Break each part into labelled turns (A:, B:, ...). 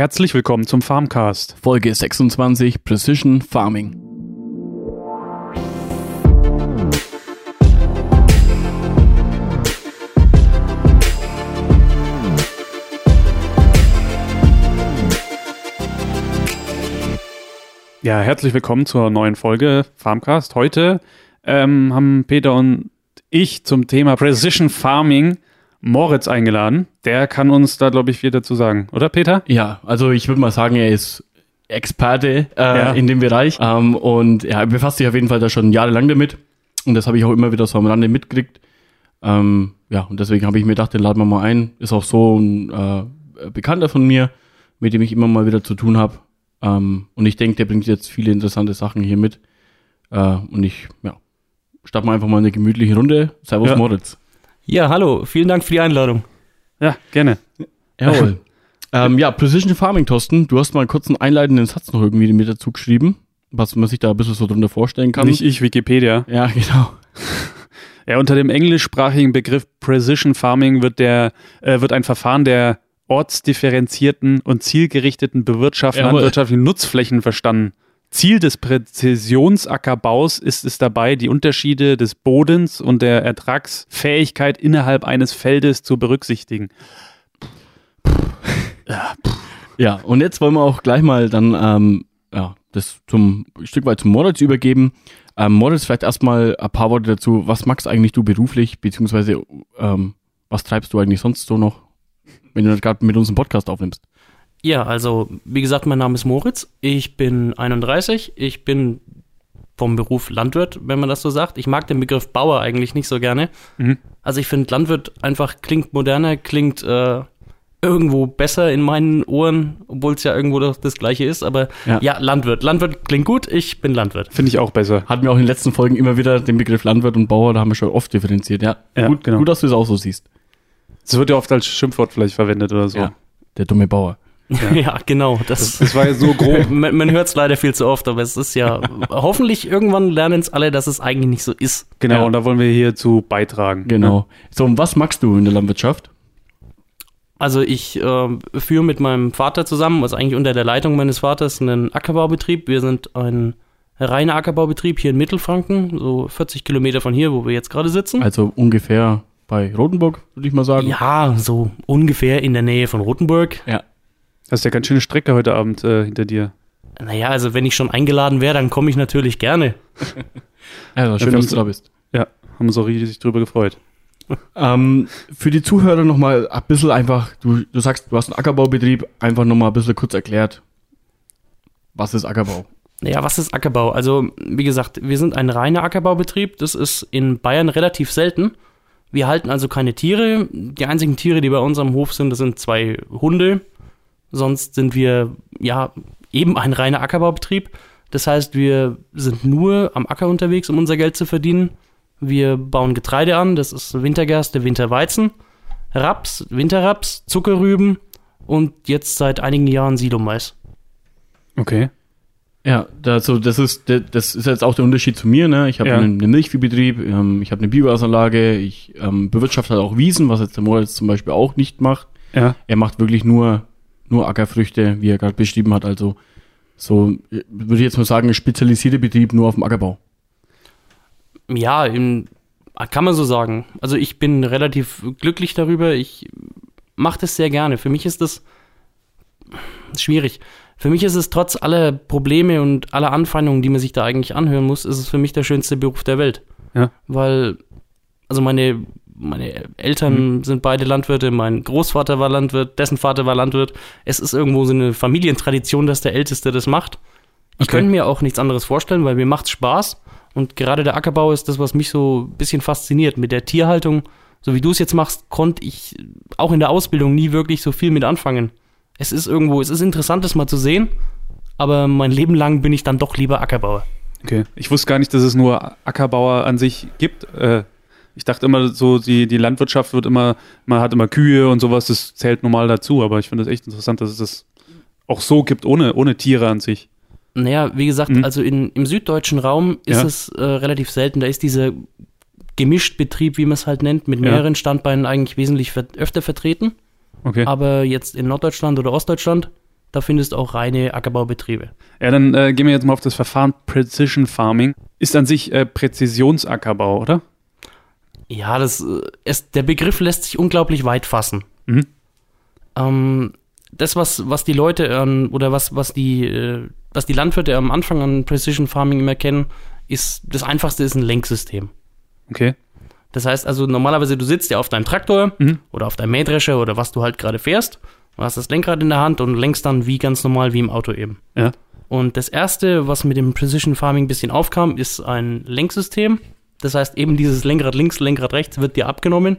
A: Herzlich willkommen zum Farmcast.
B: Folge 26 Precision Farming.
A: Ja, herzlich willkommen zur neuen Folge Farmcast. Heute ähm, haben Peter und ich zum Thema Precision Farming Moritz eingeladen. Der kann uns da, glaube ich, viel dazu sagen, oder Peter?
B: Ja, also ich würde mal sagen, er ist Experte äh, ja. in dem Bereich ähm, und ja, er befasst sich auf jeden Fall da schon jahrelang damit und das habe ich auch immer wieder so am Rande mitgekriegt. Ähm, ja, und deswegen habe ich mir gedacht, den laden wir mal ein. Ist auch so ein äh, Bekannter von mir, mit dem ich immer mal wieder zu tun habe. Ähm, und ich denke, der bringt jetzt viele interessante Sachen hier mit. Äh, und ich, ja, starten wir einfach mal eine gemütliche Runde. Servus
A: Ja.
B: Moritz.
C: Ja, hallo, vielen Dank für die Einladung.
A: Ja, gerne.
B: Jawohl. ähm, ja, Precision Farming, Thorsten. Du hast mal kurz einen einleitenden Satz noch irgendwie mit dazu geschrieben, was man sich da ein bisschen so drunter vorstellen kann.
A: Nicht ich, Wikipedia.
B: ja, genau.
A: Ja, unter dem englischsprachigen Begriff Precision Farming wird der äh, wird ein Verfahren der ortsdifferenzierten und zielgerichteten Bewirtschaftung landwirtschaftlichen Nutzflächen verstanden. Ziel des Präzisionsackerbaus ist es dabei, die Unterschiede des Bodens und der Ertragsfähigkeit innerhalb eines Feldes zu berücksichtigen.
B: Ja, und jetzt wollen wir auch gleich mal dann ähm, ja, das zum ein Stück weit zum Moritz übergeben. Ähm, Moritz, vielleicht erstmal ein paar Worte dazu. Was magst eigentlich du beruflich, beziehungsweise ähm, was treibst du eigentlich sonst so noch, wenn du gerade mit uns einen Podcast aufnimmst?
C: Ja, also, wie gesagt, mein Name ist Moritz. Ich bin 31. Ich bin vom Beruf Landwirt, wenn man das so sagt. Ich mag den Begriff Bauer eigentlich nicht so gerne.
A: Mhm.
C: Also, ich finde, Landwirt einfach klingt moderner, klingt äh, irgendwo besser in meinen Ohren, obwohl es ja irgendwo doch das Gleiche ist. Aber
B: Ja.
C: ja. Landwirt. Landwirt klingt gut. Ich bin Landwirt.
A: Finde ich auch besser.
B: Hatten wir auch in den letzten Folgen immer wieder den Begriff Landwirt und Bauer, da haben wir schon oft differenziert. Ja,
A: Ja,
B: gut,
A: genau.
B: gut, dass du es auch so siehst.
A: Es wird ja oft als Schimpfwort vielleicht verwendet oder so.
B: Ja, der dumme Bauer.
C: Ja, genau. Das,
A: Das war ja so grob.
C: man man hört es leider viel zu oft, aber es ist ja, hoffentlich irgendwann lernen es alle, dass es eigentlich nicht so ist.
A: Genau,
B: Ja.
A: und da wollen wir hierzu beitragen.
B: Genau. So, und was magst du in der Landwirtschaft?
C: Also ich äh, führe mit meinem Vater zusammen, also eigentlich unter der Leitung meines Vaters, einen Ackerbaubetrieb. Wir sind ein reiner Ackerbaubetrieb hier in Mittelfranken, so 40 Kilometer von hier, wo wir jetzt gerade sitzen.
B: Also ungefähr bei Rotenburg, würde ich mal sagen.
C: Ja, so ungefähr in der Nähe von Rothenburg.
B: Ja.
A: Hast ja ganz schöne Strecke heute Abend äh, hinter dir.
C: Naja, also wenn ich schon eingeladen wäre, dann komme ich natürlich gerne.
B: Also, schön, dass
A: haben-
B: du da bist.
A: Ja, haben uns auch riesig drüber gefreut.
B: Ähm, für die Zuhörer nochmal ein bisschen einfach, du, du sagst, du hast einen Ackerbaubetrieb, einfach nochmal ein bisschen kurz erklärt, was ist Ackerbau?
C: Naja, was ist Ackerbau? Also, wie gesagt, wir sind ein reiner Ackerbaubetrieb. Das ist in Bayern relativ selten. Wir halten also keine Tiere. Die einzigen Tiere, die bei uns am Hof sind, das sind zwei Hunde. Sonst sind wir, ja, eben ein reiner Ackerbaubetrieb. Das heißt, wir sind nur am Acker unterwegs, um unser Geld zu verdienen. Wir bauen Getreide an, das ist Wintergerste, Winterweizen, Raps, Winterraps, Zuckerrüben und jetzt seit einigen Jahren Silomais.
A: Okay.
B: Ja, also das ist das ist jetzt auch der Unterschied zu mir. Ne? Ich habe
A: Ja.
B: einen, Milchviehbetrieb, ähm, ich habe eine Biogasanlage, ich ähm, bewirtschafte halt auch Wiesen, was jetzt der Moritz zum Beispiel auch nicht macht.
A: Ja.
B: Er macht wirklich nur nur Ackerfrüchte, wie er gerade beschrieben hat. Also so würde ich jetzt mal sagen, ein spezialisierter Betrieb nur auf dem Ackerbau.
C: Ja, im, kann man so sagen. Also ich bin relativ glücklich darüber. Ich mache das sehr gerne. Für mich ist das schwierig. Für mich ist es trotz aller Probleme und aller Anfeindungen, die man sich da eigentlich anhören muss, ist es für mich der schönste Beruf der Welt.
A: Ja.
C: Weil, also meine, meine Eltern sind beide Landwirte, mein Großvater war Landwirt, dessen Vater war Landwirt. Es ist irgendwo so eine Familientradition, dass der Älteste das macht. Ich
A: Okay.
C: könnte mir auch nichts anderes vorstellen, weil mir macht's Spaß. Und gerade der Ackerbau ist das, was mich so ein bisschen fasziniert. Mit der Tierhaltung, so wie du es jetzt machst, konnte ich auch in der Ausbildung nie wirklich so viel mit anfangen. Es ist irgendwo, es ist interessant, das mal zu sehen, aber mein Leben lang bin ich dann doch lieber Ackerbauer.
A: Okay. Ich wusste gar nicht, dass es nur Ackerbauer an sich gibt. Äh, ich dachte immer so, die, die Landwirtschaft wird immer, man hat immer Kühe und sowas, das zählt normal dazu, aber ich finde das echt interessant, dass es das auch so gibt, ohne, ohne Tiere an sich.
C: Naja, wie gesagt,
A: Mhm.
C: also in, im süddeutschen Raum ist
A: Ja.
C: es äh, relativ selten. Da ist dieser Gemischtbetrieb, wie man es halt nennt, mit
A: Ja.
C: mehreren Standbeinen eigentlich wesentlich ver öfter vertreten.
A: Okay.
C: Aber jetzt in Norddeutschland oder Ostdeutschland, da findest du auch reine Ackerbaubetriebe.
A: Ja, dann äh, gehen wir jetzt mal auf das Verfahren Precision Farming. Ist an sich äh, Präzisionsackerbau, oder?
C: Ja, das, äh, es, der Begriff lässt sich unglaublich weit fassen.
A: Mhm.
C: Ähm, das, was, was die Leute ähm, oder was, was, die, äh, was die Landwirte am Anfang an Precision Farming immer kennen, ist das einfachste ist ein Lenksystem.
A: Okay.
C: Das heißt also, normalerweise, du sitzt ja auf deinem Traktor
A: Mhm.
C: oder auf deinem Mähdrescher oder was du halt gerade fährst. Du hast das Lenkrad in der Hand und lenkst dann wie ganz normal wie im Auto eben.
A: Ja.
C: Und das erste, was mit dem Precision Farming ein bisschen aufkam, ist ein Lenksystem. Das heißt, eben dieses Lenkrad links, Lenkrad rechts wird dir abgenommen.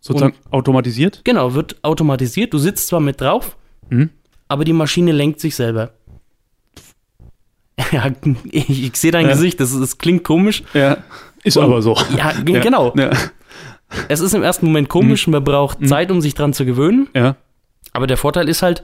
A: Sozusagen automatisiert?
C: Genau, wird automatisiert. Du sitzt zwar mit drauf,
A: Mhm.
C: aber die Maschine lenkt sich selber. Ja, ich, ich sehe dein
A: Ja.
C: Gesicht, das, das klingt komisch.
A: Ja. Ist
C: Und-
A: aber so.
C: Ja,
A: Ja.
C: genau.
A: Ja.
C: Es ist im ersten Moment komisch, man braucht
A: Mhm.
C: Zeit, um sich dran zu gewöhnen.
A: ja.
C: Aber der Vorteil ist halt,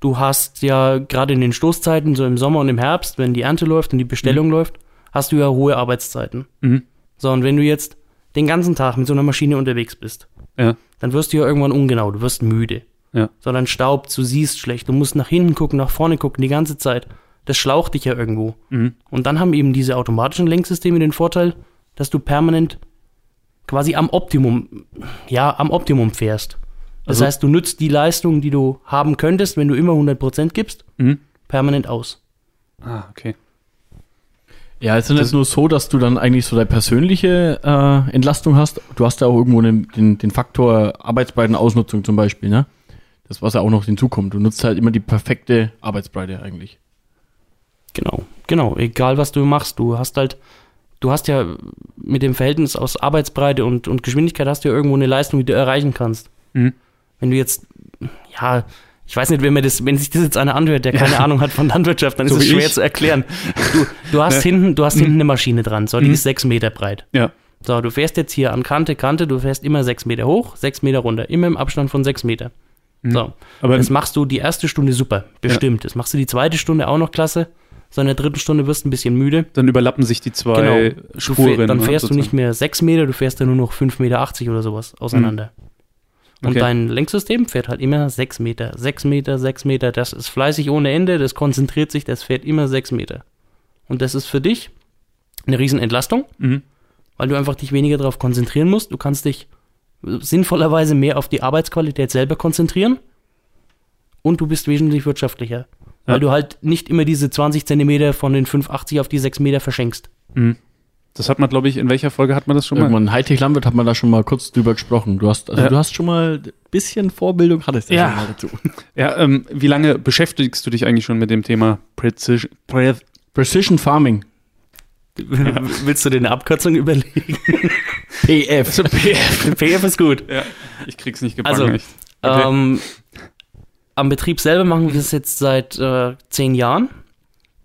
C: du hast ja gerade in den Stoßzeiten, so im Sommer und im Herbst, wenn die Ernte läuft und die Bestellung läuft, hast du ja hohe Arbeitszeiten.
A: Mhm.
C: So, und wenn du jetzt den ganzen Tag mit so einer Maschine unterwegs bist,
A: Ja.
C: dann wirst du ja irgendwann ungenau, du wirst müde.
A: Ja.
C: So, dann staubt, du siehst schlecht, du musst nach hinten gucken, nach vorne gucken, die ganze Zeit. Das schlaucht dich ja irgendwo.
A: Mhm.
C: Und dann haben eben diese automatischen Lenksysteme den Vorteil, dass du permanent quasi am Optimum, ja, am Optimum fährst. Das
A: Also-
C: heißt, du nützt die Leistung, die du haben könntest, wenn du immer 100% gibst,
A: Mhm.
C: permanent aus.
A: Ah, okay.
B: Ja, es ist nicht nur so, dass du dann eigentlich so deine persönliche äh, Entlastung hast. Du hast ja auch irgendwo den, den, den Faktor Arbeitsbreitenausnutzung zum Beispiel, ne? Das, was ja auch noch hinzukommt. Du nutzt halt immer die perfekte Arbeitsbreite eigentlich.
C: Genau, genau. Egal, was du machst, du hast halt, du hast ja mit dem Verhältnis aus Arbeitsbreite und, und Geschwindigkeit hast du ja irgendwo eine Leistung, die du erreichen kannst.
A: Mhm.
C: Wenn du jetzt, ja, ich weiß nicht, wenn mir das, wenn sich das jetzt einer anhört, der keine Ahnung hat von Landwirtschaft, dann
A: So
C: ist es schwer
A: ich.
C: zu erklären. Du, du hast
A: Ne?
C: hinten, du hast hinten eine Maschine dran, so, die
A: Mhm.
C: ist sechs Meter breit.
A: Ja.
C: So, du fährst jetzt hier an Kante, Kante, du fährst immer sechs Meter hoch, sechs Meter runter, immer im Abstand von sechs Meter.
A: Mhm.
C: So,
A: Aber
C: das machst du die erste Stunde super, bestimmt. Das machst du die zweite Stunde auch noch klasse. So in der dritten Stunde wirst du ein bisschen müde.
A: dann überlappen sich die zwei
C: Genau.
A: Spuren.
C: fähr, dann
A: ne,
C: fährst du nicht mehr sechs Meter, du fährst ja nur noch fünf Meter achtzig oder sowas auseinander. Und
A: Okay.
C: dein Lenksystem fährt halt immer sechs Meter, sechs Meter, sechs Meter. Das ist fleißig ohne Ende, das konzentriert sich, das fährt immer sechs Meter. Und das ist für dich eine Riesenentlastung,
A: Mhm.
C: weil du einfach dich weniger darauf konzentrieren musst. Du kannst dich sinnvollerweise mehr auf die Arbeitsqualität selber konzentrieren und du bist wesentlich wirtschaftlicher. Weil
A: Ja.
C: du halt nicht immer diese 20 Zentimeter von den 5,80 auf die 6 Meter verschenkst.
A: Mhm. Das hat man, glaube ich, in welcher Folge hat man das schon mal?
B: Irgendwann Hightech-Landwirt hat man da schon mal kurz drüber gesprochen. Du hast, also
A: Ja.
B: du hast schon mal ein bisschen Vorbildung, hattest du
A: Ja.
B: schon mal dazu.
A: Ja, ähm, wie lange beschäftigst du dich eigentlich schon mit dem Thema Precision? Pre
B: Precision Farming.
C: Willst du dir eine Abkürzung überlegen?
B: PF.
A: PF.
C: PF ist gut.
A: Ja, ich krieg's nicht gebacken.
C: Also.
A: Okay.
C: Ähm, am Betrieb selber machen wir das jetzt seit äh, zehn Jahren.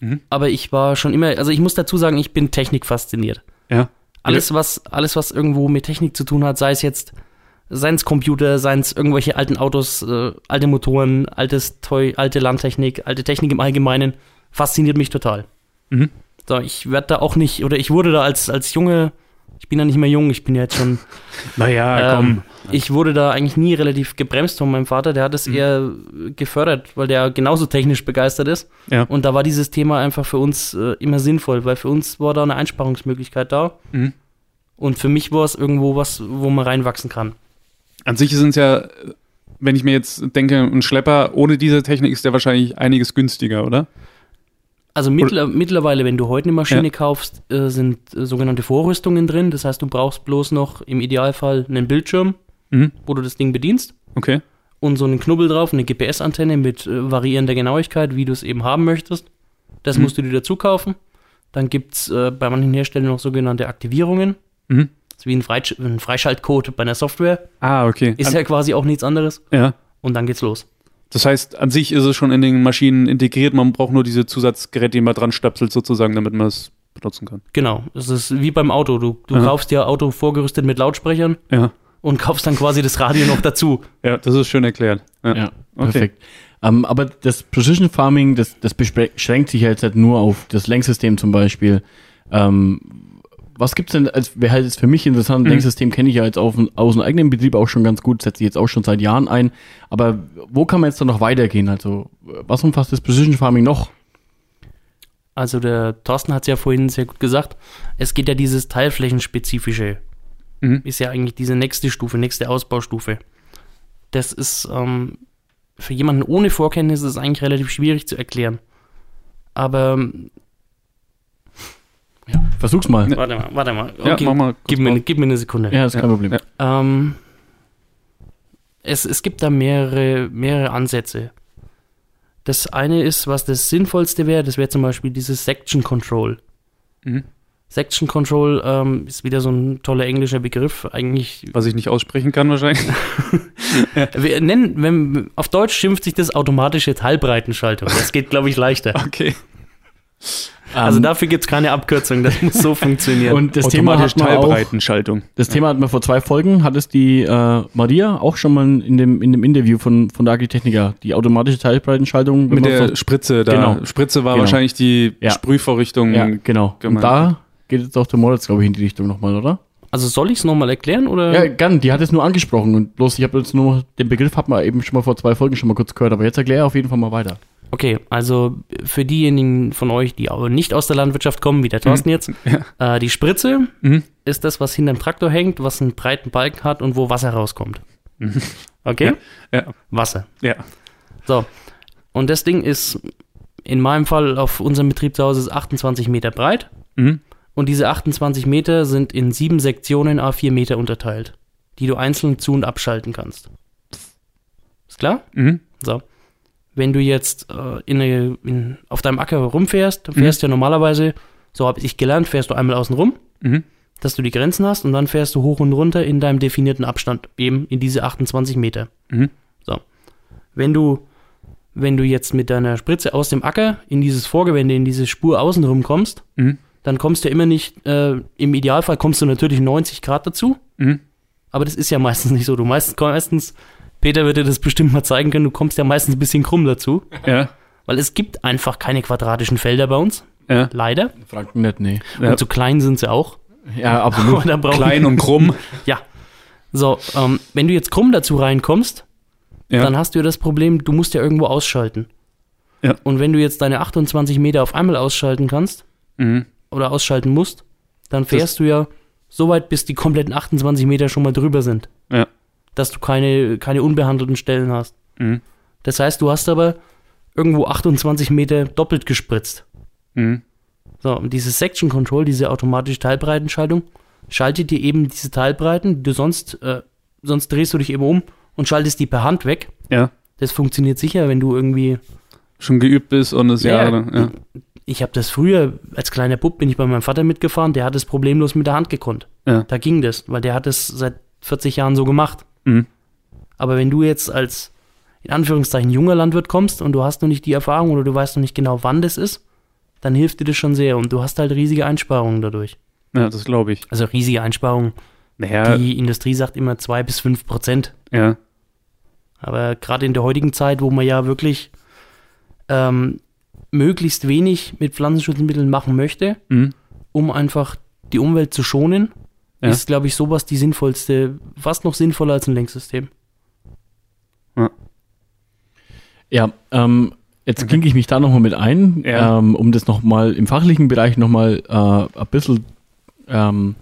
A: Mhm.
C: Aber ich war schon immer, also ich muss dazu sagen, ich bin Technik fasziniert.
A: ja.
C: Alles, was, alles, was irgendwo mit Technik zu tun hat, sei es jetzt, seien es Computer, seien es irgendwelche alten Autos, äh, alte Motoren, altes Toy, alte Landtechnik, alte Technik im Allgemeinen, fasziniert mich total.
A: Mhm.
C: So, ich werde da auch nicht, oder ich wurde da als, als Junge, ich bin ja nicht mehr jung, ich bin ja jetzt schon
A: Naja,
C: ähm, ich wurde da eigentlich nie relativ gebremst von meinem Vater. Der hat es eher gefördert, weil der genauso technisch begeistert ist.
A: Ja.
C: Und da war dieses Thema einfach für uns äh, immer sinnvoll, weil für uns war da eine Einsparungsmöglichkeit da.
A: Mhm.
C: Und für mich war es irgendwo was, wo man reinwachsen kann.
A: An sich sind es ja, wenn ich mir jetzt denke, ein Schlepper ohne diese Technik ist der wahrscheinlich einiges günstiger, oder?
C: Also mittler, mittlerweile, wenn du heute eine Maschine
A: Ja.
C: kaufst, äh, sind äh, sogenannte Vorrüstungen drin. Das heißt, du brauchst bloß noch im Idealfall einen Bildschirm,
A: Mhm.
C: wo du das Ding bedienst.
A: Okay.
C: und so einen Knubbel drauf, eine GPS-Antenne mit äh, variierender Genauigkeit, wie du es eben haben möchtest. Das
A: Mhm.
C: musst du dir dazu kaufen. Dann gibt es äh, bei manchen Herstellern noch sogenannte Aktivierungen.
A: Mhm.
C: Das ist wie ein, Freisch ein Freischaltcode bei einer Software.
A: Ah, okay.
C: Ist ja quasi auch nichts anderes.
A: ja.
C: Und dann geht's los.
A: Das heißt, an sich ist es schon in den Maschinen integriert. Man braucht nur diese Zusatzgeräte, die man dran stöpselt, sozusagen, damit man es benutzen kann.
C: Genau. Das ist wie beim Auto. Du, du
A: Aha.
C: kaufst dir Auto vorgerüstet mit Lautsprechern
A: Ja.
C: und kaufst dann quasi das Radio noch dazu.
A: Ja, das ist schön erklärt. Ja.
B: Ja,
A: Okay.
B: perfekt. Ähm, aber das Precision Farming, das, das beschränkt sich jetzt halt nur auf das Lenksystem zum Beispiel. Ähm, was gibt's denn, als wäre halt jetzt für mich interessant, mhm. Denksystem kenne ich ja jetzt auf, aus dem eigenen Betrieb auch schon ganz gut, setze ich jetzt auch schon seit Jahren ein. Aber wo kann man jetzt dann noch weitergehen? Also, was umfasst das Precision Farming noch?
C: Also der Thorsten hat es ja vorhin sehr gut gesagt, es geht ja dieses Teilflächenspezifische. Mhm. Ist ja eigentlich diese nächste Stufe, nächste Ausbaustufe. Das ist ähm, für jemanden ohne Vorkenntnisse ist eigentlich relativ schwierig zu erklären. Aber
B: ja, versuch's mal.
C: Warte mal, warte mal. Okay,
A: ja, mach mal
C: gib, mir, gib mir eine Sekunde.
B: Ja, ist kein Problem. Ja.
C: Ähm, es, es gibt da mehrere, mehrere Ansätze. Das eine ist, was das Sinnvollste wäre, das wäre zum Beispiel dieses Section Control. Mhm. Section Control ähm, ist wieder so ein toller englischer Begriff, eigentlich.
A: Was ich nicht aussprechen kann wahrscheinlich.
C: Wir nennen, wenn, auf Deutsch schimpft sich das automatische Teilbreitenschaltung. Das geht, glaube ich, leichter.
A: Okay.
C: Also um, dafür gibt es keine Abkürzung, das muss so funktionieren.
B: Und das Thema hat Teilbreitenschaltung. Das Thema hatten wir vor zwei Folgen, hat es die äh, Maria auch schon mal in dem, in dem Interview von, von der Agritechniker, die automatische Teilbreitenschaltung.
A: Mit der so, Spritze da. Genau. Spritze war genau. wahrscheinlich die ja. Sprühvorrichtung.
B: Ja, genau. Gemeint. Und da geht jetzt auch der Moritz, glaube ich, in die Richtung nochmal, oder?
C: Also soll ich es nochmal erklären oder?
B: Ja, gern, die hat es nur angesprochen und bloß ich habe jetzt nur den Begriff hat man eben schon mal vor zwei Folgen schon mal kurz gehört, aber jetzt erkläre auf jeden Fall mal weiter.
C: Okay, also für diejenigen von euch, die auch nicht aus der Landwirtschaft kommen, wie der Thorsten mhm. jetzt, ja. äh, die Spritze mhm. ist das, was hinterm Traktor hängt, was einen breiten Balken hat und wo Wasser rauskommt. Mhm. Okay?
A: Ja. ja.
C: Wasser.
A: Ja.
C: So. Und das Ding ist in meinem Fall auf unserem Betrieb zu Hause ist 28 Meter breit. Mhm. Und diese 28 Meter sind in sieben Sektionen a 4 Meter unterteilt, die du einzeln zu- und abschalten kannst. Ist klar?
A: Mhm.
C: So wenn du jetzt äh, in eine, in, auf deinem Acker rumfährst, fährst mhm. ja normalerweise, so habe ich gelernt, fährst du einmal außen rum, mhm. dass du die Grenzen hast und dann fährst du hoch und runter in deinem definierten Abstand, eben in diese 28 Meter.
A: Mhm.
C: So. Wenn du, wenn du jetzt mit deiner Spritze aus dem Acker in dieses Vorgewende, in diese Spur außenrum kommst,
A: mhm.
C: dann kommst du immer nicht, äh, im Idealfall kommst du natürlich 90 Grad dazu,
A: mhm.
C: aber das ist ja meistens nicht so. Du meistens, meistens Peter würde das bestimmt mal zeigen können. Du kommst ja meistens ein bisschen krumm dazu.
A: Ja.
C: Weil es gibt einfach keine quadratischen Felder bei uns.
A: Ja.
C: Leider.
B: Franken nicht, nee.
C: Und ja. so klein sind sie auch.
B: Ja, absolut.
A: klein und krumm.
C: ja. So, ähm, wenn du jetzt krumm dazu reinkommst, ja. dann hast du ja das Problem, du musst ja irgendwo ausschalten.
A: Ja.
C: Und wenn du jetzt deine 28 Meter auf einmal ausschalten kannst
A: mhm.
C: oder ausschalten musst, dann fährst das du ja so weit, bis die kompletten 28 Meter schon mal drüber sind.
A: Ja
C: dass du keine, keine unbehandelten Stellen hast.
A: Mhm.
C: Das heißt, du hast aber irgendwo 28 Meter doppelt gespritzt.
A: Mhm.
C: So, und dieses Section Control, diese automatische Teilbreitenschaltung, schaltet dir eben diese Teilbreiten, die du sonst, äh, sonst drehst du dich eben um und schaltest die per Hand weg.
A: Ja.
C: Das funktioniert sicher, wenn du irgendwie
A: schon geübt bist und es ja, Jahre. Ja.
C: Ich, ich habe das früher, als kleiner Bub bin ich bei meinem Vater mitgefahren, der hat es problemlos mit der Hand gekonnt.
A: Ja.
C: Da ging das, weil der hat es seit 40 Jahren so gemacht.
A: Mhm.
C: Aber wenn du jetzt als in Anführungszeichen junger Landwirt kommst und du hast noch nicht die Erfahrung oder du weißt noch nicht genau, wann das ist, dann hilft dir das schon sehr und du hast halt riesige Einsparungen dadurch.
A: Ja, das glaube ich.
C: Also riesige Einsparungen.
A: Naja.
C: Die Industrie sagt immer zwei bis fünf Prozent.
A: Ja.
C: Aber gerade in der heutigen Zeit, wo man ja wirklich ähm, möglichst wenig mit Pflanzenschutzmitteln machen möchte,
A: mhm.
C: um einfach die Umwelt zu schonen, ja. ist, glaube ich, sowas die sinnvollste, fast noch sinnvoller als ein Lenksystem.
A: Ja,
B: ja ähm, jetzt okay. klinke ich mich da nochmal mit ein, ja. ähm, um das nochmal im fachlichen Bereich nochmal äh, ein bisschen ähm,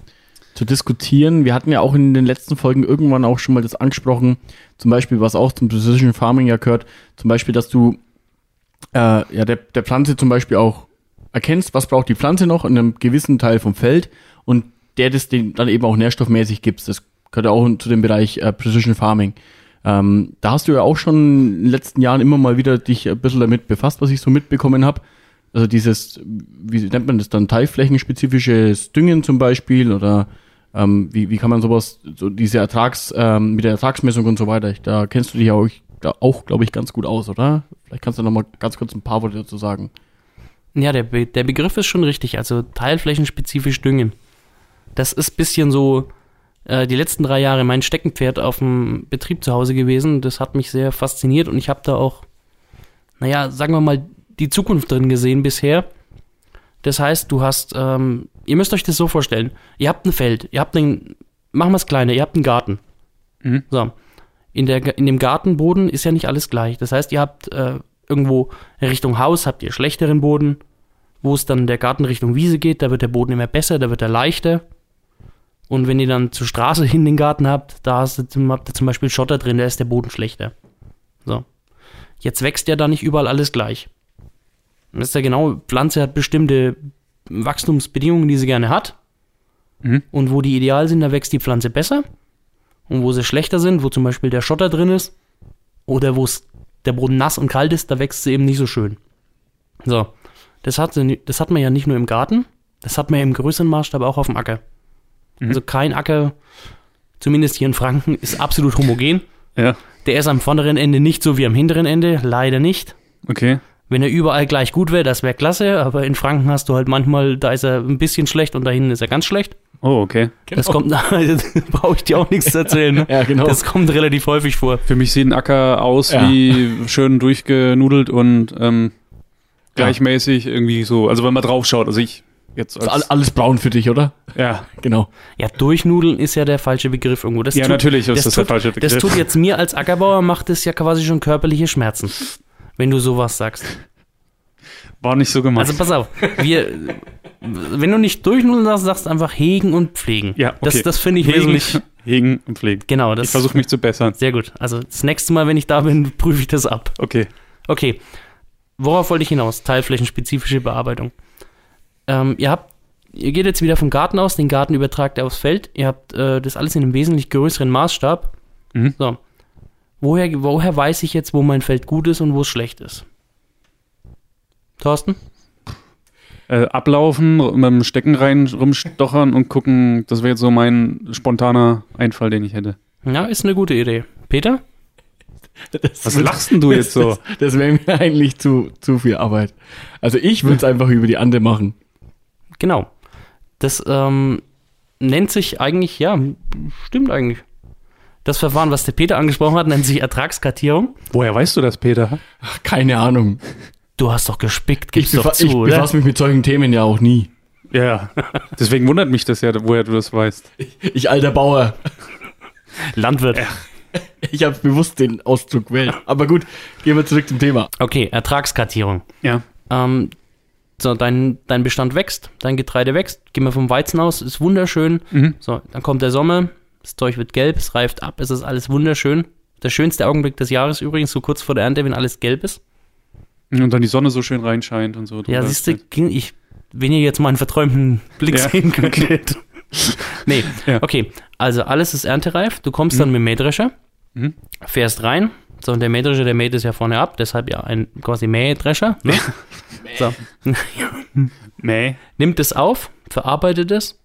B: zu diskutieren. Wir hatten ja auch in den letzten Folgen irgendwann auch schon mal das angesprochen, zum Beispiel, was auch zum Precision Farming ja gehört, zum Beispiel, dass du äh, ja, der, der Pflanze zum Beispiel auch erkennst, was braucht die Pflanze noch in einem gewissen Teil vom Feld und der das den dann eben auch nährstoffmäßig gibt. Das gehört auch zu dem Bereich äh, Precision Farming. Ähm, da hast du ja auch schon in den letzten Jahren immer mal wieder dich ein bisschen damit befasst, was ich so mitbekommen habe. Also dieses, wie nennt man das dann, teilflächenspezifisches Düngen zum Beispiel oder ähm, wie, wie kann man sowas, so diese Ertrags, ähm, mit der Ertragsmessung und so weiter, da kennst du dich ja auch, auch glaube ich, ganz gut aus, oder? Vielleicht kannst du noch mal ganz kurz ein paar Worte dazu sagen.
C: Ja, der, Be der Begriff ist schon richtig, also teilflächenspezifisch düngen das ist bisschen so äh, die letzten drei Jahre mein Steckenpferd auf dem Betrieb zu Hause gewesen. Das hat mich sehr fasziniert und ich habe da auch, naja, sagen wir mal, die Zukunft drin gesehen bisher. Das heißt, du hast ähm, ihr müsst euch das so vorstellen. Ihr habt ein Feld, ihr habt einen, machen wir es kleiner, ihr habt einen Garten.
A: Mhm.
C: So. In, der, in dem Gartenboden ist ja nicht alles gleich. Das heißt, ihr habt äh, irgendwo Richtung Haus habt ihr schlechteren Boden, wo es dann der Garten Richtung Wiese geht, da wird der Boden immer besser, da wird er leichter. Und wenn ihr dann zur Straße hin den Garten habt, da hast du, zum- habt ihr zum Beispiel Schotter drin, da ist der Boden schlechter. So. Jetzt wächst ja da nicht überall alles gleich. Das ist ja genau, Pflanze hat bestimmte Wachstumsbedingungen, die sie gerne hat.
A: Mhm.
C: Und wo die ideal sind, da wächst die Pflanze besser. Und wo sie schlechter sind, wo zum Beispiel der Schotter drin ist, oder wo der Boden nass und kalt ist, da wächst sie eben nicht so schön. So, das hat, das hat man ja nicht nur im Garten, das hat man ja im größeren Maßstab auch auf dem Acker.
A: Mhm.
C: Also kein Acker, zumindest hier in Franken, ist absolut homogen.
A: Ja,
C: Der ist am vorderen Ende nicht so wie am hinteren Ende, leider nicht.
A: okay.
C: Wenn er überall gleich gut wäre, das wäre klasse, aber in Franken hast du halt manchmal, da ist er ein bisschen schlecht und da hinten ist er ganz schlecht.
A: Oh, okay.
C: Das kommt, das brauche ich dir auch nichts zu erzählen. Ne?
B: Ja, genau.
C: Das kommt relativ häufig vor.
A: Für mich sieht ein Acker aus
B: Ja.
A: wie schön durchgenudelt und ähm, gleichmäßig irgendwie so. Also wenn man drauf schaut, also ich jetzt als,
B: all- alles braun für dich, oder?
A: ja,
B: Genau.
C: Ja, durchnudeln ist ja der falsche Begriff irgendwo. Das
A: ja
C: tut,
A: natürlich ist
C: das
A: das, der
C: tut-
A: falsche Begriff.
C: Das tut jetzt mir als Ackerbauer, macht es ja quasi schon körperliche Schmerzen, wenn du sowas sagst.
A: War nicht so gemeint.
C: Also pass auf, wir, wenn du nicht durchnudeln sagst, sagst du einfach hegen und pflegen.
A: ja, okay.
C: Das, das finde ich
A: hegen,
C: wesentlich.
A: hegen und pflegen.
C: Genau,
A: Ich
C: das
A: versuche mich zu bessern.
C: sehr gut. Also das nächste Mal, wenn ich da bin, prüfe ich das ab.
A: Okay.
C: Okay, worauf wollte ich hinaus? Teilflächenspezifische Bearbeitung. Ähm, ihr habt, ihr geht jetzt wieder vom Garten aus, den Garten übertragt ihr aufs Feld. Ihr habt äh, das alles in einem wesentlich größeren Maßstab.
A: Mhm.
C: So. Woher, woher weiß ich jetzt, wo mein Feld gut ist und wo es schlecht ist? Thorsten?
A: Äh, ablaufen, mit dem Stecken rein rumstochern und gucken, das wäre jetzt so mein spontaner Einfall, den ich hätte.
C: Ja, ist eine gute Idee. Peter?
B: Das
A: Was lachst denn du jetzt so?
B: Das, das wäre mir eigentlich zu, zu viel Arbeit. Also ich würde es einfach über die Ande machen.
C: Genau. Das ähm, nennt sich eigentlich, ja, stimmt eigentlich. Das Verfahren, was der Peter angesprochen hat, nennt sich Ertragskartierung.
A: Woher weißt du das, Peter?
B: Ach, keine Ahnung.
C: Du hast doch gespickt,
B: Ich,
C: gib's doch zu,
B: ich
C: oder?
B: befasse mich mit solchen Themen ja auch nie.
A: Ja, deswegen wundert mich das ja, woher du das weißt.
B: Ich alter Bauer.
C: Landwirt.
B: Ich habe bewusst den Ausdruck gewählt. Aber gut, gehen wir zurück zum Thema.
C: Okay, Ertragskartierung.
A: Ja.
C: Ähm, so, dein, dein Bestand wächst, dein Getreide wächst. Gehen wir vom Weizen aus, ist wunderschön.
A: Mhm.
C: So, dann kommt der Sommer, das Zeug wird gelb, es reift ab, es ist alles wunderschön. Der schönste Augenblick des Jahres übrigens, so kurz vor der Ernte, wenn alles gelb ist.
A: Und dann die Sonne so schön reinscheint und so.
C: Ja, siehst du, ich, wenn ihr jetzt mal einen verträumten Blick
A: Ja,
C: sehen könntet. nee,
A: Ja.
C: okay. Also alles ist erntereif. Du kommst dann mit dem Mähdrescher,
A: Mhm.
C: fährst rein. So, und der Mähdrescher, der mäht es ja vorne ab, deshalb ja ein quasi Mähdrescher. Ne? so.
A: Mäh.
C: Nimmt es auf, verarbeitet es,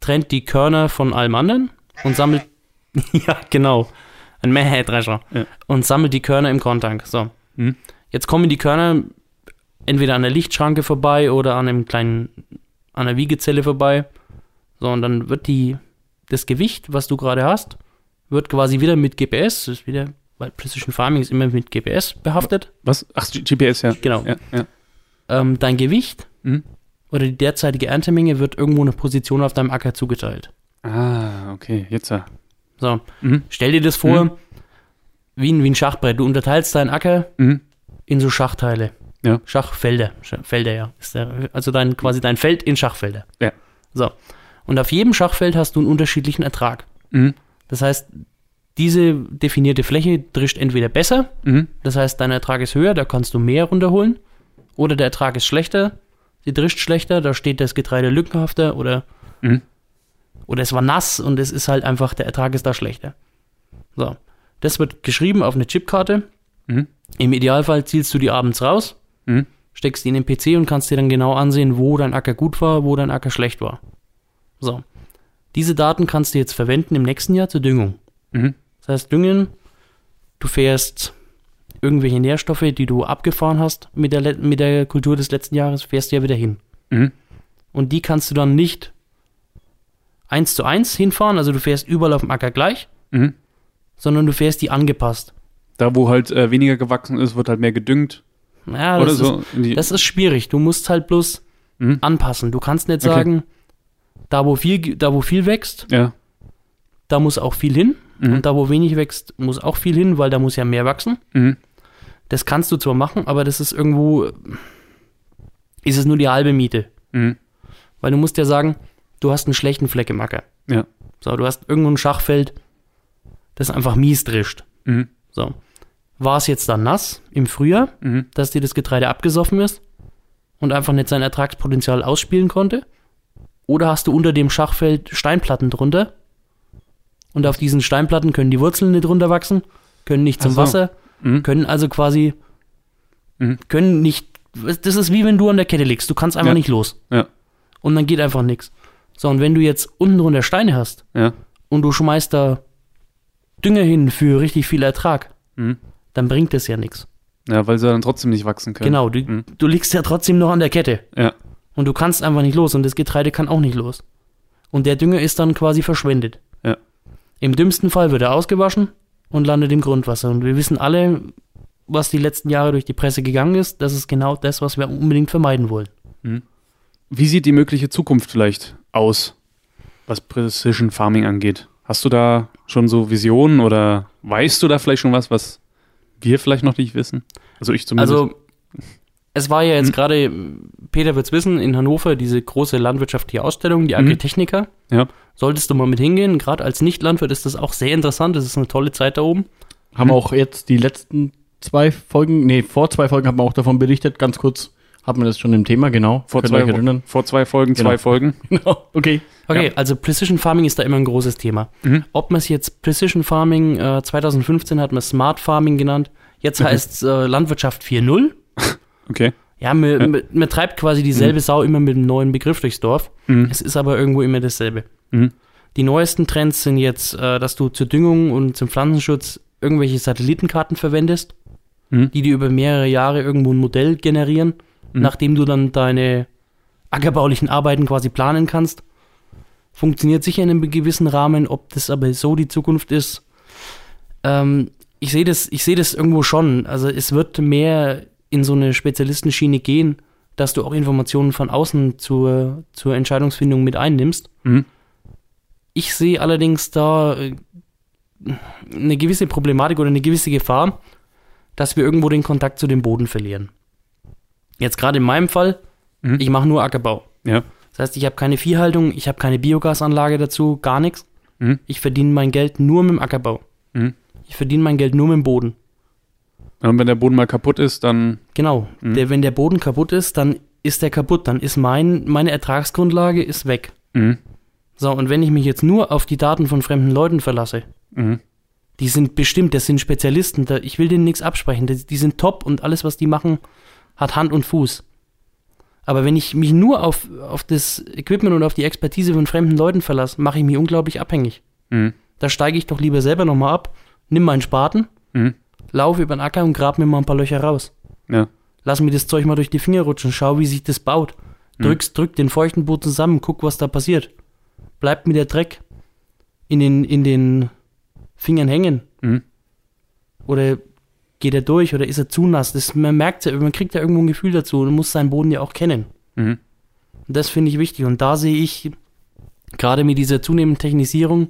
C: trennt die Körner von allem anderen und sammelt. ja, genau. Ein Mähdrescher.
A: Ja.
C: Und sammelt die Körner im Korntank. So.
A: Mhm.
C: Jetzt kommen die Körner entweder an der Lichtschranke vorbei oder an einem kleinen, an der Wiegezelle vorbei. So, und dann wird die, das Gewicht, was du gerade hast, wird quasi wieder mit GPS, das ist wieder, weil Precision Farming ist immer mit GPS behaftet.
A: Was? Ach, GPS, ja.
C: Genau.
A: Ja, ja.
C: Ähm, dein Gewicht
A: Mhm.
C: oder die derzeitige Erntemenge wird irgendwo eine Position auf deinem Acker zugeteilt.
A: Ah, okay, jetzt ja.
C: So,
A: Mhm.
C: stell dir das vor, wie, ein, wie ein Schachbrett. Du unterteilst deinen Acker
A: Mhm.
C: in so Schachteile.
A: Ja.
C: Schachfelder. Sch- Felder, ja. Der, also dein, quasi dein Feld in Schachfelder.
A: Ja.
C: So. Und auf jedem Schachfeld hast du einen unterschiedlichen Ertrag.
A: Mhm.
C: Das heißt, diese definierte Fläche drischt entweder besser,
A: Mhm.
C: das heißt, dein Ertrag ist höher, da kannst du mehr runterholen, oder der Ertrag ist schlechter, sie drischt schlechter, da steht das Getreide lückenhafter oder,
A: Mhm.
C: oder es war nass und es ist halt einfach, der Ertrag ist da schlechter. So. Das wird geschrieben auf eine Chipkarte.
A: Mhm.
C: Im Idealfall zielst du die abends raus,
A: Mhm.
C: steckst die in den PC und kannst dir dann genau ansehen, wo dein Acker gut war, wo dein Acker schlecht war. So. Diese Daten kannst du jetzt verwenden im nächsten Jahr zur Düngung.
A: Mhm.
C: Das heißt, düngen, du fährst irgendwelche Nährstoffe, die du abgefahren hast mit der, mit der Kultur des letzten Jahres, fährst du ja wieder hin.
A: Mhm.
C: Und die kannst du dann nicht eins zu eins hinfahren, also du fährst überall auf dem Acker gleich,
A: Mhm.
C: sondern du fährst die angepasst.
A: Da, wo halt äh, weniger gewachsen ist, wird halt mehr gedüngt.
C: Ja, das,
A: so.
C: ist, das ist schwierig. Du musst halt bloß,
A: Mhm.
C: anpassen. Du kannst nicht
A: Okay.
C: sagen, da wo viel, da wo viel wächst,
A: Ja.
C: da muss auch viel hin.
A: Mhm.
C: Und da wo wenig wächst, muss auch viel hin, weil da muss ja mehr wachsen.
A: Mhm.
C: Das kannst du zwar machen, aber das ist irgendwo, ist es nur die halbe Miete.
A: Mhm.
C: Weil du musst ja sagen, du hast einen schlechten Fleck im Acker.
A: Ja.
C: So, du hast irgendwo ein Schachfeld, das einfach mies drischt.
A: Mhm.
C: So. War es jetzt dann nass im Frühjahr,
A: Mhm.
C: dass dir das Getreide abgesoffen ist und einfach nicht sein Ertragspotenzial ausspielen konnte? Oder hast du unter dem Schachfeld Steinplatten drunter? Und auf diesen Steinplatten können die Wurzeln nicht runterwachsen, können nicht zum
A: so.
C: Wasser,
A: Mhm.
C: können also quasi,
A: Mhm.
C: können nicht, das ist wie wenn du an der Kette liegst, du kannst einfach
A: Ja.
C: nicht los.
A: Ja.
C: Und dann geht einfach nichts. So, und wenn du jetzt unten drunter Steine hast
A: Ja.
C: und du schmeißt da Dünger hin für richtig viel Ertrag,
A: Mhm.
C: dann bringt das ja nichts.
A: Ja, weil sie dann trotzdem nicht wachsen können.
C: Genau, du,
A: Mhm.
C: du liegst ja trotzdem noch an der Kette.
A: Ja.
C: Und du kannst einfach nicht los und das Getreide kann auch nicht los. Und der Dünger ist dann quasi verschwendet.
A: Ja.
C: Im dümmsten Fall wird er ausgewaschen und landet im Grundwasser. Und wir wissen alle, was die letzten Jahre durch die Presse gegangen ist. Das ist genau das, was wir unbedingt vermeiden wollen.
A: Wie sieht die mögliche Zukunft vielleicht aus, was Precision Farming angeht? Hast du da schon so Visionen oder weißt du da vielleicht schon was, was wir vielleicht noch nicht wissen? Also ich zumindest.
C: Also, es war ja jetzt
A: Mhm.
C: gerade, Peter wird's wissen, in Hannover diese große landwirtschaftliche Ausstellung, die
A: Mhm.
C: Agritechnica.
A: Ja.
C: Solltest du mal mit hingehen. Gerade als Nicht-Landwirt ist das auch sehr interessant. Das ist eine tolle Zeit da oben.
B: Haben auch jetzt die letzten zwei Folgen, nee, vor zwei Folgen haben wir auch davon berichtet, ganz kurz hat man das schon im Thema, genau.
A: vor,
B: Könnt
A: zwei,
B: erinnern?
A: vor zwei Folgen,
B: Genau.
A: zwei Folgen.
B: Genau, okay.
C: Okay,
A: Ja.
C: also Precision Farming ist da immer ein großes Thema.
A: Mhm.
C: Ob man es jetzt Precision Farming, äh, 2015 hat man Smart Farming genannt, jetzt
A: Mhm.
C: heißt es äh, Landwirtschaft 4.0.
A: Okay.
C: Ja, man,
A: Ja.
C: man treibt quasi dieselbe Sau immer mit einem neuen Begriff durchs Dorf.
A: Mhm.
C: Es ist aber irgendwo immer dasselbe.
A: Mhm.
C: Die neuesten Trends sind jetzt, äh, dass du zur Düngung und zum Pflanzenschutz irgendwelche Satellitenkarten verwendest,
A: Mhm.
C: die dir über mehrere Jahre irgendwo ein Modell generieren,
A: Mhm.
C: nachdem du dann deine ackerbaulichen Arbeiten quasi planen kannst. Funktioniert sicher in einem gewissen Rahmen, ob das aber so die Zukunft ist. Ähm, ich sehe das, ich sehe das irgendwo schon. Also es wird mehr in so eine Spezialistenschiene gehen, dass du auch Informationen von außen zur, zur Entscheidungsfindung mit einnimmst.
A: Mhm.
C: Ich sehe allerdings da äh, eine gewisse Problematik oder eine gewisse Gefahr, dass wir irgendwo den Kontakt zu dem Boden verlieren. Jetzt gerade in meinem Fall,
A: Mhm.
C: ich mache nur Ackerbau.
A: Ja.
C: Das heißt, ich habe keine Viehhaltung, ich habe keine Biogasanlage dazu, gar nichts.
A: Mhm.
C: Ich verdiene mein Geld nur mit dem Ackerbau.
A: Mhm.
C: Ich verdiene mein Geld nur mit dem Boden.
A: Und wenn der Boden mal kaputt ist, dann.
C: Genau.
A: Mhm.
C: Der, wenn der Boden kaputt ist, dann ist der kaputt. Dann ist mein, meine Ertragsgrundlage ist weg.
A: Mhm.
C: So, und wenn ich mich jetzt nur auf die Daten von fremden Leuten verlasse,
A: Mhm.
C: die sind bestimmt, das sind Spezialisten, da, ich will denen nichts absprechen, die, die sind top und alles, was die machen, hat Hand und Fuß. Aber wenn ich mich nur auf, auf das Equipment und auf die Expertise von fremden Leuten verlasse, mache ich mich unglaublich abhängig.
A: Mhm.
C: Da steige ich doch lieber selber nochmal ab, nimm meinen Spaten,
A: Mhm.
C: Laufe über den Acker und grab mir mal ein paar Löcher raus.
A: Ja.
C: Lass mir das Zeug mal durch die Finger rutschen, schau, wie sich das baut. Drückst, drück den feuchten Boden zusammen, guck, was da passiert. Bleibt mir der Dreck in den, in den Fingern hängen?
A: Mhm.
C: Oder geht er durch oder ist er zu nass? Das, man merkt ja, man kriegt ja irgendwo ein Gefühl dazu und muss seinen Boden ja auch kennen.
A: Mhm.
C: Und das finde ich wichtig. Und da sehe ich gerade mit dieser zunehmenden Technisierung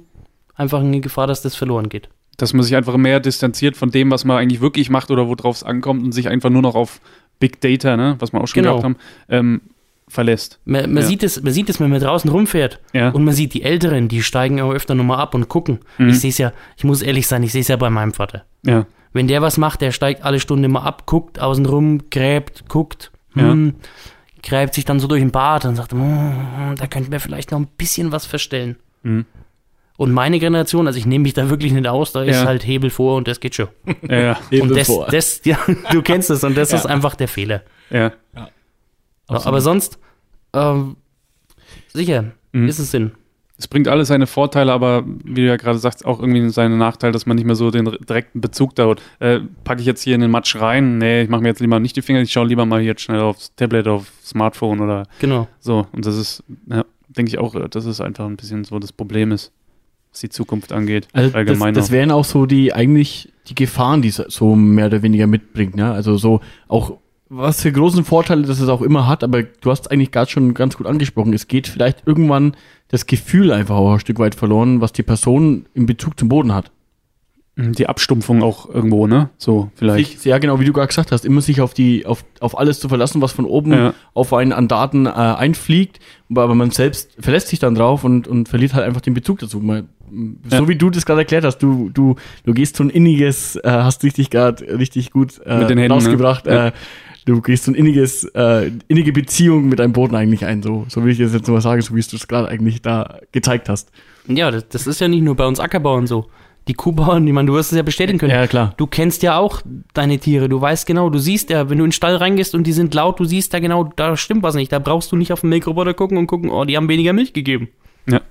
C: einfach eine Gefahr, dass das verloren geht.
A: Dass man sich einfach mehr distanziert von dem, was man eigentlich wirklich macht oder worauf es ankommt und sich einfach nur noch auf Big Data, ne, was wir auch schon
C: Genau.
A: gehabt haben, ähm, verlässt.
C: Man, man,
A: Ja.
C: sieht es, man sieht es, wenn man draußen rumfährt.
A: Ja.
C: Und man sieht die Älteren, die steigen auch öfter nochmal ab und gucken.
A: Mhm.
C: Ich sehe es ja, ich muss ehrlich sein, ich sehe es ja bei meinem Vater.
A: ja.
C: Wenn der was macht, der steigt alle Stunde mal ab, guckt außen rum, gräbt, guckt, hm, gräbt sich dann so durch den Bad und sagt, hm, da könnten wir vielleicht noch ein bisschen was verstellen.
A: Mhm.
C: Und meine Generation, also ich nehme mich da wirklich nicht aus, da ist
A: Ja.
C: halt Hebel vor und das geht schon.
A: Ja, ja.
C: Und das, das, ja, du kennst es und das
B: Ja.
C: ist einfach der Fehler.
A: ja.
C: So, aber sonst, ähm, sicher,
A: Mhm.
C: ist es Sinn.
A: Es bringt alles seine Vorteile, aber wie du ja gerade sagst, auch irgendwie seine Nachteile, dass man nicht mehr so den direkten Bezug da hat. Äh, packe ich jetzt hier in den Matsch rein? Nee, ich mache mir jetzt lieber nicht die Finger, ich schaue lieber mal jetzt schnell aufs Tablet, aufs Smartphone oder
C: Genau.
A: so. Und das ist, ja, denke ich auch, dass es einfach ein bisschen so das Problem ist, was die Zukunft angeht.
B: Also das,
A: allgemein
B: das
A: auch.
B: wären auch so die eigentlich die Gefahren, die es so mehr oder weniger mitbringt. Ne? Also so auch was für großen Vorteile das es auch immer hat, aber du hast eigentlich gerade schon ganz gut angesprochen. Es geht vielleicht irgendwann das Gefühl einfach auch ein Stück weit verloren, was die Person in Bezug zum Boden hat.
A: Die Abstumpfung auch irgendwo, ne? So, vielleicht.
B: Sich, ja, genau, wie du gerade gesagt hast, immer sich auf die, auf, auf alles zu verlassen, was von oben
A: Ja.
B: auf einen an Daten äh, einfliegt, aber man selbst verlässt sich dann drauf und, und verliert halt einfach den Bezug dazu. Man, so
A: Ja.
B: wie du das gerade erklärt hast, du, du, du gehst so ein inniges, äh, hast richtig gerade richtig gut äh,
A: Mit den Händen,
B: rausgebracht,
A: ne? Ja.
B: äh, du gehst so ein inniges, äh, innige Beziehung mit deinem Boden eigentlich ein, so, so will ich das jetzt mal sagen, so wie du es gerade eigentlich da gezeigt hast.
C: Ja, das, das ist ja nicht nur bei uns Ackerbauern so. Die Kuhbauern, ich meine, du wirst es ja bestätigen können.
B: Ja, klar.
C: Du kennst ja auch deine Tiere, du weißt genau, du siehst ja, wenn du in den Stall reingehst und die sind laut, du siehst ja genau, da stimmt was nicht. Da brauchst du nicht auf den Milchroboter gucken und gucken, oh, die haben weniger Milch gegeben.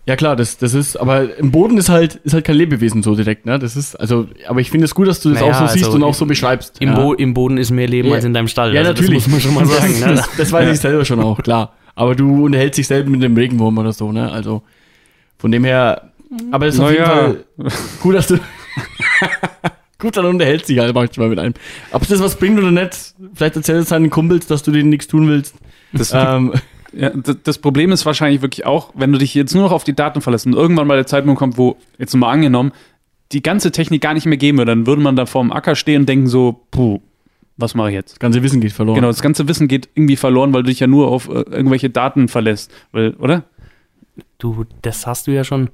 B: Ja klar, das, das ist, aber im Boden ist halt, ist halt kein Lebewesen so direkt, ne? Das ist, also, aber ich finde es gut, dass du das
C: Naja,
B: auch so siehst
C: also
B: und auch so beschreibst.
C: Im,
B: ja.
C: Bo im Boden ist mehr Leben
B: Ja.
C: als in deinem Stall.
B: Ja,
C: Also
B: natürlich.
C: Das muss man schon mal sagen. Ne?
B: Das, das weiß ich selber schon auch, klar. Aber du unterhältst dich selber mit dem Regenwurm oder so, ne? Also, von dem her, aber es ist auf jeden
A: Naja.
B: Fall gut, dass du, gut, dann unterhältst dich halt manchmal mit einem. Ob das was bringt oder nicht, vielleicht erzähl es deinen Kumpels, dass du denen nichts tun willst.
A: Das,
B: Ähm,
A: ja, das Problem ist wahrscheinlich wirklich auch, wenn du dich jetzt nur noch auf die Daten verlässt und irgendwann mal der Zeitpunkt kommt, wo, jetzt mal angenommen, die ganze Technik gar nicht mehr geben würde, dann würde man da vorm Acker stehen und denken so, puh, was mache ich jetzt?
B: das ganze Wissen geht verloren.
A: Genau, das ganze Wissen geht irgendwie verloren, weil du dich ja nur auf äh, irgendwelche Daten verlässt. Weil, oder?
C: Du, das hast du ja schon,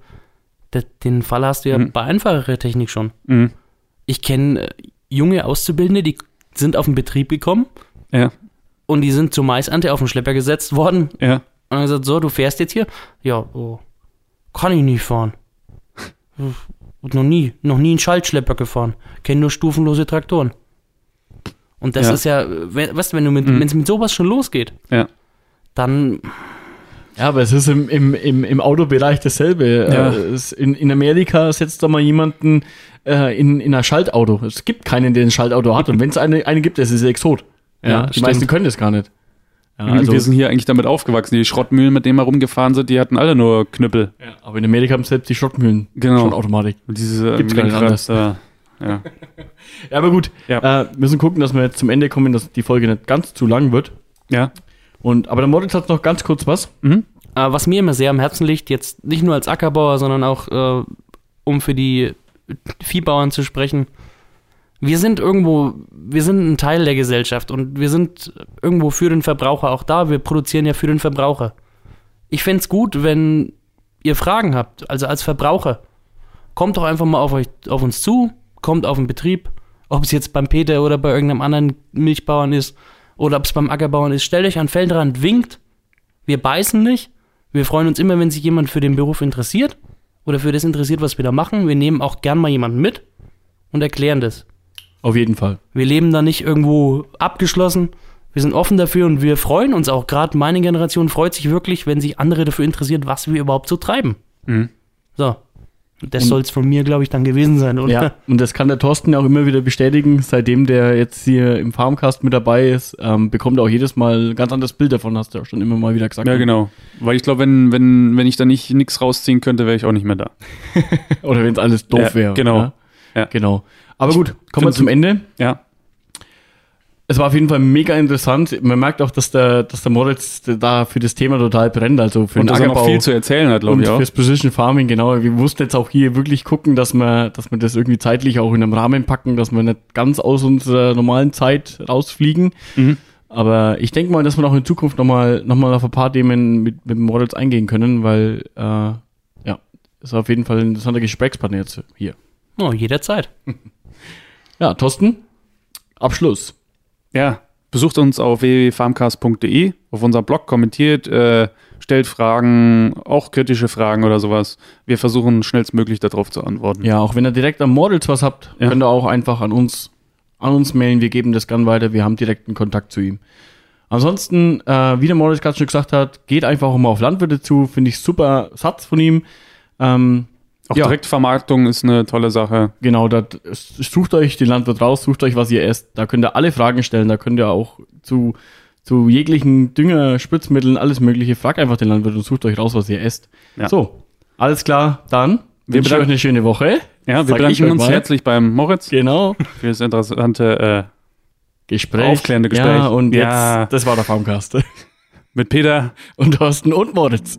C: den Fall hast du ja
A: Mhm.
C: bei einfacherer Technik schon.
A: Mhm.
C: Ich kenne äh, junge Auszubildende, die sind auf den Betrieb gekommen
A: Ja,
C: und die sind zur Maisernte auf den Schlepper gesetzt worden
A: ja.
C: Und er gesagt, so, du fährst jetzt hier? Ja, oh, kann ich nicht fahren. noch nie, noch nie einen Schaltschlepper gefahren. Kenne nur stufenlose Traktoren. Und das
A: Ja.
C: ist ja, we- weißt du, wenn du mit,
A: Mhm.
C: wenn es mit sowas schon losgeht,
A: Ja.
C: dann,
B: Ja, aber es ist im, im, im, im Autobereich dasselbe.
A: Ja.
B: Äh, es, in, in Amerika setzt da mal jemanden äh, in, in ein Schaltauto. Es gibt keinen, der ein Schaltauto hat. Und wenn es eine, eine gibt, das ist Exot. Ja,
C: Ja,
B: die
C: stimmt.
B: meisten können das gar nicht. Ja, also,
A: wir sind hier eigentlich damit aufgewachsen. Die Schrottmühlen, mit denen wir rumgefahren sind, die hatten alle nur Knüppel.
B: ja, aber in Amerika haben selbst die Schrottmühlen
A: Genau.
B: schon Automatik.
A: Und diese
B: Gibt's gar nicht
A: Lenkrad,
B: anders.
A: da, ja.
B: Ja, aber gut.
A: Ja.
B: Äh, wir müssen gucken, dass wir jetzt zum Ende kommen, dass die Folge nicht ganz zu lang wird.
A: ja.
B: Und, aber der Moritz hat noch ganz kurz was.
A: Mhm.
C: Äh, was mir immer sehr am Herzen liegt, jetzt nicht nur als Ackerbauer, sondern auch, äh, um für die Viehbauern zu sprechen. Wir sind irgendwo, wir sind ein Teil der Gesellschaft und wir sind irgendwo für den Verbraucher auch da. Wir produzieren ja für den Verbraucher. Ich fänd's gut, wenn ihr Fragen habt, also als Verbraucher. Kommt doch einfach mal auf, euch, auf uns zu, kommt auf den Betrieb, ob es jetzt beim Peter oder bei irgendeinem anderen Milchbauern ist oder ob es beim Ackerbauern ist. Stellt euch an den Feldrand, winkt. Wir beißen nicht. Wir freuen uns immer, wenn sich jemand für den Beruf interessiert oder für das interessiert, was wir da machen. Wir nehmen auch gern mal jemanden mit und erklären das.
B: Auf jeden Fall.
C: Wir leben da nicht irgendwo abgeschlossen. Wir sind offen dafür und wir freuen uns auch. Gerade meine Generation freut sich wirklich, wenn sich andere dafür interessiert, was wir überhaupt so treiben.
A: Mhm.
C: So. Das soll es von mir, glaube ich, dann gewesen sein, oder?
B: Ja, und das kann der Thorsten auch immer wieder bestätigen, seitdem der jetzt hier im Farmcast mit dabei ist, ähm, bekommt er auch jedes Mal ein ganz anderes Bild davon, hast du auch schon immer mal wieder gesagt.
A: Ja, genau. Weil ich glaube, wenn, wenn, wenn ich da nicht nichts rausziehen könnte, wäre ich auch nicht mehr da.
B: Oder wenn es alles doof
A: Ja,
B: wäre.
A: genau.
B: Ja?
A: Ja.
B: Genau. Aber gut, kommen wir zum Ende.
A: Ja.
B: Es war auf jeden Fall mega interessant. Man merkt auch, dass der, dass der Moritz da für das Thema total brennt, also für
A: Und
B: den
A: dass er noch
B: Ackerbau
A: viel zu erzählen hat, glaube
B: und
A: ich auch.
B: fürs Precision Farming, genau. Wir mussten jetzt auch hier wirklich gucken, dass wir, dass wir das irgendwie zeitlich auch in einem Rahmen packen, dass wir nicht ganz aus unserer normalen Zeit rausfliegen.
A: Mhm.
B: Aber ich denke mal, dass wir auch in Zukunft nochmal noch mal auf ein paar Themen mit, mit dem Moritz eingehen können, weil, äh, ja, ist auf jeden Fall ein interessanter Gesprächspartner jetzt hier.
C: Oh, jederzeit.
B: Ja, Thorsten, Abschluss.
A: Ja, besucht uns auf www.farmcast.de, auf unserem Blog, kommentiert, äh, stellt Fragen, auch kritische Fragen oder sowas. Wir versuchen schnellstmöglich darauf zu antworten.
B: Ja, auch wenn ihr direkt am Moritz was habt,
A: Ja.
B: könnt ihr auch einfach an uns, an uns mailen. Wir geben das gern weiter. Wir haben direkten Kontakt zu ihm. Ansonsten, äh, wie der Moritz gerade schon gesagt hat, geht einfach auch mal auf Landwirte zu. Finde ich super Satz von ihm. Ähm,
A: Auch
B: Ja.
A: Direktvermarktung ist eine tolle Sache.
B: genau, da sucht euch den Landwirt raus, sucht euch, was ihr esst. Da könnt ihr alle Fragen stellen. Da könnt ihr auch zu, zu jeglichen Dünger, Spritzmitteln, alles mögliche. Fragt einfach den Landwirt und sucht euch raus, was ihr esst.
A: Ja.
B: So, alles klar. Dann
A: Wir
B: wünsche ich euch eine schöne Woche.
A: Ja, wir bedanken uns
B: mal.
A: herzlich beim Moritz
B: Genau.
A: für das interessante äh,
B: Gespräch.
A: Aufklärende Gespräch.
B: Ja, und
A: Ja.
B: jetzt, das war der Farmcast.
A: Mit Peter.
B: Und Thorsten und Moritz.